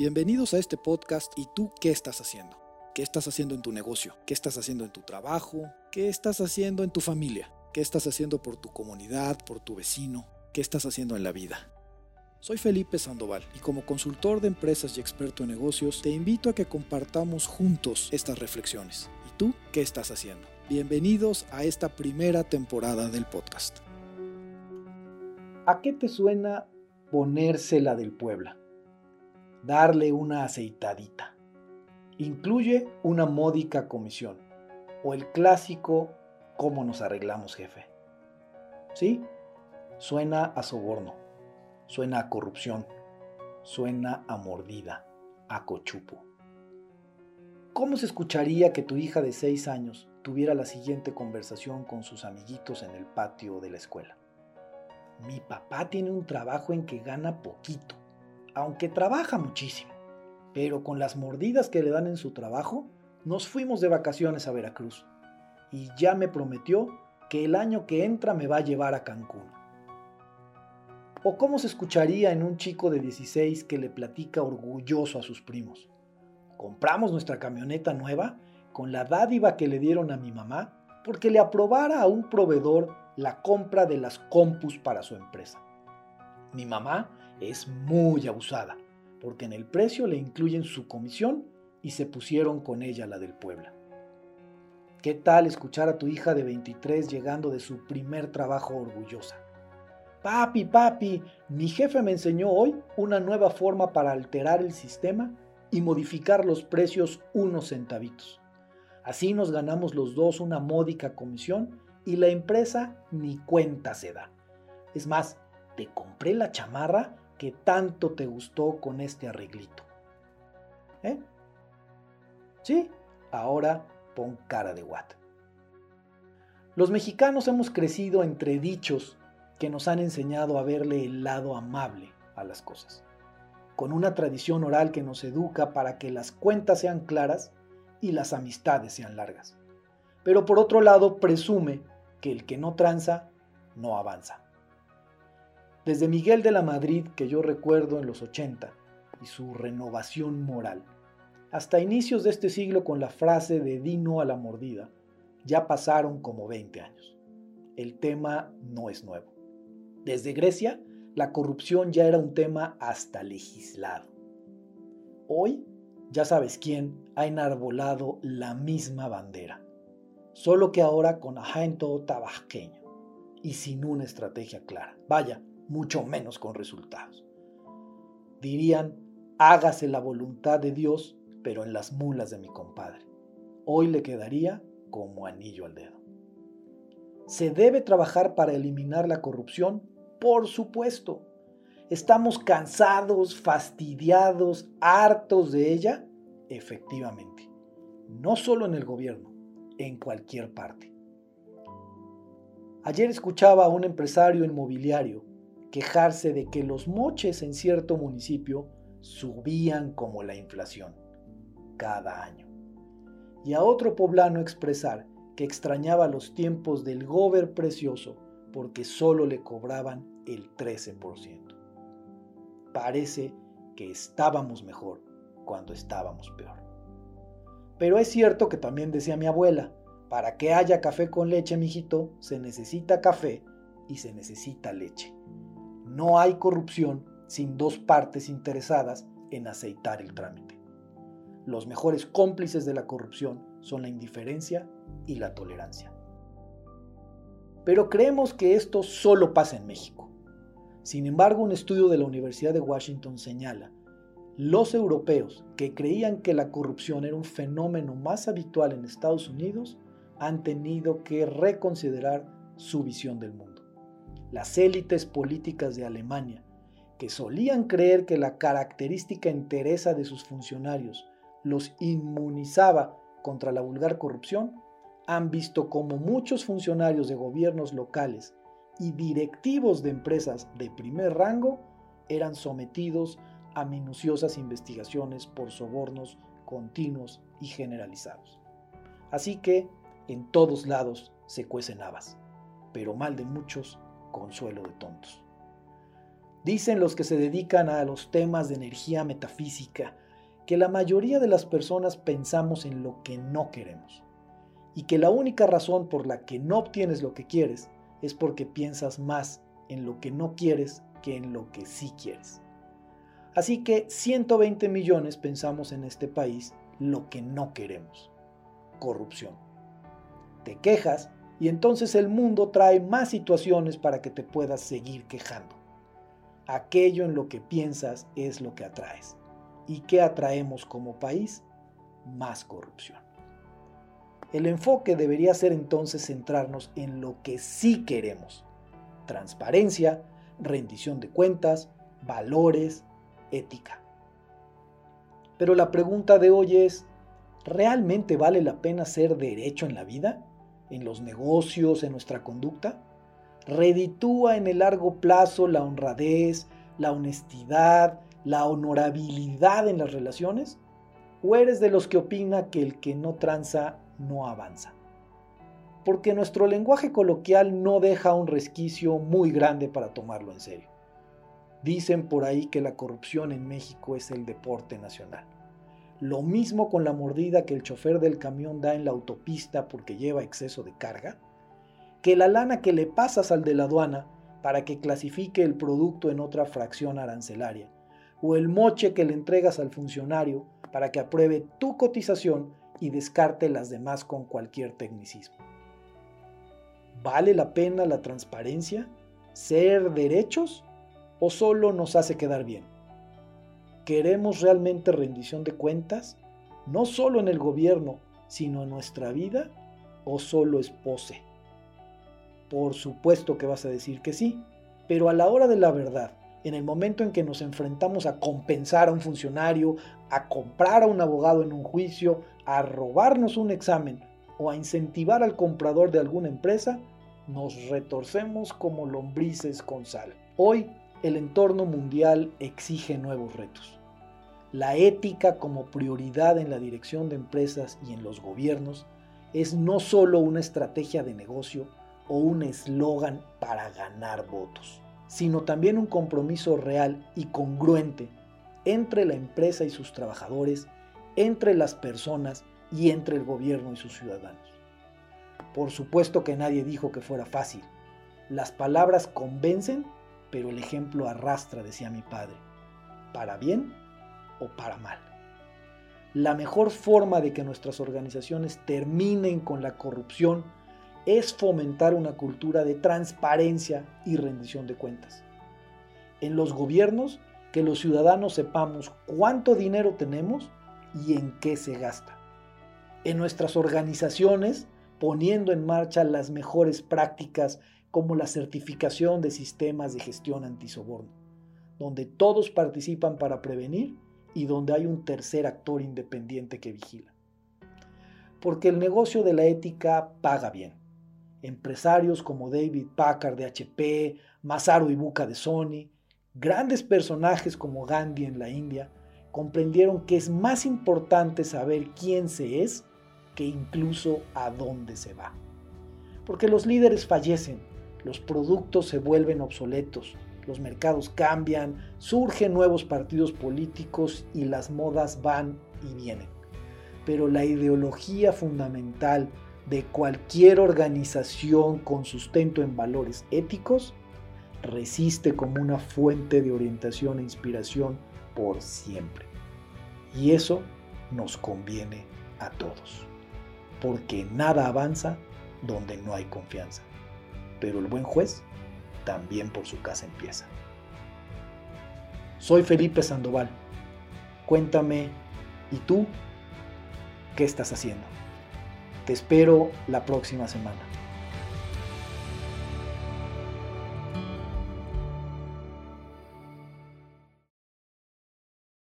Bienvenidos a este podcast y tú qué estás haciendo. ¿Qué estás haciendo en tu negocio? ¿Qué estás haciendo en tu trabajo? ¿Qué estás haciendo en tu familia? ¿Qué estás haciendo por tu comunidad, por tu vecino? ¿Qué estás haciendo en la vida? Soy Felipe Sandoval y como consultor de empresas y experto en negocios te invito a que compartamos juntos estas reflexiones. ¿Y tú qué estás haciendo? Bienvenidos a esta primera temporada del podcast. ¿A qué te suena ponérsela del Puebla? Darle una aceitadita. Incluye una módica comisión o el clásico ¿cómo nos arreglamos jefe? ¿Sí? Suena a soborno, suena a corrupción, suena a mordida, a cochupo. ¿Cómo se escucharía que tu hija de 6 años tuviera la siguiente conversación con sus amiguitos en el patio de la escuela? Mi papá tiene un trabajo en que gana poquito aunque trabaja muchísimo. Pero con las mordidas que le dan en su trabajo, nos fuimos de vacaciones a Veracruz. Y ya me prometió que el año que entra me va a llevar a Cancún. ¿O cómo se escucharía en un chico de 16 que le platica orgulloso a sus primos? Compramos nuestra camioneta nueva con la dádiva que le dieron a mi mamá porque le aprobara a un proveedor la compra de las compus para su empresa. Mi mamá es muy abusada, porque en el precio le incluyen su comisión y se pusieron con ella la del Puebla. ¿Qué tal escuchar a tu hija de 23 llegando de su primer trabajo orgullosa? Papi, papi, mi jefe me enseñó hoy una nueva forma para alterar el sistema y modificar los precios unos centavitos. Así nos ganamos los dos una módica comisión y la empresa ni cuenta se da. Es más, te compré la chamarra que tanto te gustó con este arreglito. ¿Eh? Sí, ahora pon cara de what. Los mexicanos hemos crecido entre dichos que nos han enseñado a verle el lado amable a las cosas, con una tradición oral que nos educa para que las cuentas sean claras y las amistades sean largas. Pero por otro lado presume que el que no tranza no avanza. Desde Miguel de la Madrid, que yo recuerdo en los 80, y su renovación moral, hasta inicios de este siglo con la frase de Dino a la mordida, ya pasaron como 20 años. El tema no es nuevo. Desde Grecia, la corrupción ya era un tema hasta legislado. Hoy, ya sabes quién ha enarbolado la misma bandera, solo que ahora con agento tabasqueño y sin una estrategia clara. Vaya, mucho menos con resultados. Dirían, hágase la voluntad de Dios, pero en las mulas de mi compadre. Hoy le quedaría como anillo al dedo. ¿Se debe trabajar para eliminar la corrupción? Por supuesto. ¿Estamos cansados, fastidiados, hartos de ella? Efectivamente. No solo en el gobierno, en cualquier parte. Ayer escuchaba a un empresario inmobiliario quejarse de que los moches en cierto municipio subían como la inflación cada año. Y a otro poblano expresar que extrañaba los tiempos del gober precioso porque solo le cobraban el 13%. Parece que estábamos mejor cuando estábamos peor. Pero es cierto que también decía mi abuela, para que haya café con leche, mijito, se necesita café y se necesita leche. No hay corrupción sin dos partes interesadas en aceitar el trámite. Los mejores cómplices de la corrupción son la indiferencia y la tolerancia. Pero creemos que esto solo pasa en México. Sin embargo, un estudio de la Universidad de Washington señala, los europeos que creían que la corrupción era un fenómeno más habitual en Estados Unidos han tenido que reconsiderar su visión del mundo las élites políticas de Alemania, que solían creer que la característica entereza de sus funcionarios los inmunizaba contra la vulgar corrupción, han visto como muchos funcionarios de gobiernos locales y directivos de empresas de primer rango eran sometidos a minuciosas investigaciones por sobornos continuos y generalizados. Así que en todos lados se cuecen habas, pero mal de muchos consuelo de tontos. Dicen los que se dedican a los temas de energía metafísica que la mayoría de las personas pensamos en lo que no queremos y que la única razón por la que no obtienes lo que quieres es porque piensas más en lo que no quieres que en lo que sí quieres. Así que 120 millones pensamos en este país lo que no queremos. Corrupción. Te quejas y entonces el mundo trae más situaciones para que te puedas seguir quejando. Aquello en lo que piensas es lo que atraes. ¿Y qué atraemos como país? Más corrupción. El enfoque debería ser entonces centrarnos en lo que sí queremos. Transparencia, rendición de cuentas, valores, ética. Pero la pregunta de hoy es, ¿realmente vale la pena ser derecho en la vida? ¿En los negocios, en nuestra conducta? ¿Reditúa en el largo plazo la honradez, la honestidad, la honorabilidad en las relaciones? ¿O eres de los que opina que el que no tranza no avanza? Porque nuestro lenguaje coloquial no deja un resquicio muy grande para tomarlo en serio. Dicen por ahí que la corrupción en México es el deporte nacional. Lo mismo con la mordida que el chofer del camión da en la autopista porque lleva exceso de carga, que la lana que le pasas al de la aduana para que clasifique el producto en otra fracción arancelaria, o el moche que le entregas al funcionario para que apruebe tu cotización y descarte las demás con cualquier tecnicismo. ¿Vale la pena la transparencia? ¿Ser derechos? o solo nos hace quedar bien? ¿Queremos realmente rendición de cuentas? No solo en el gobierno, sino en nuestra vida o solo es pose? Por supuesto que vas a decir que sí, pero a la hora de la verdad, en el momento en que nos enfrentamos a compensar a un funcionario, a comprar a un abogado en un juicio, a robarnos un examen o a incentivar al comprador de alguna empresa, nos retorcemos como lombrices con sal. Hoy el entorno mundial exige nuevos retos. La ética como prioridad en la dirección de empresas y en los gobiernos es no solo una estrategia de negocio o un eslogan para ganar votos, sino también un compromiso real y congruente entre la empresa y sus trabajadores, entre las personas y entre el gobierno y sus ciudadanos. Por supuesto que nadie dijo que fuera fácil. Las palabras convencen pero el ejemplo arrastra, decía mi padre, para bien o para mal. La mejor forma de que nuestras organizaciones terminen con la corrupción es fomentar una cultura de transparencia y rendición de cuentas. En los gobiernos, que los ciudadanos sepamos cuánto dinero tenemos y en qué se gasta. En nuestras organizaciones, poniendo en marcha las mejores prácticas como la certificación de sistemas de gestión antisoborno, donde todos participan para prevenir y donde hay un tercer actor independiente que vigila. Porque el negocio de la ética paga bien. Empresarios como David Packard de HP, Masaru Ibuka de Sony, grandes personajes como Gandhi en la India, comprendieron que es más importante saber quién se es que incluso a dónde se va. Porque los líderes fallecen, los productos se vuelven obsoletos, los mercados cambian, surgen nuevos partidos políticos y las modas van y vienen. Pero la ideología fundamental de cualquier organización con sustento en valores éticos resiste como una fuente de orientación e inspiración por siempre. Y eso nos conviene a todos, porque nada avanza donde no hay confianza pero el buen juez también por su casa empieza. Soy Felipe Sandoval. Cuéntame, ¿y tú qué estás haciendo? Te espero la próxima semana.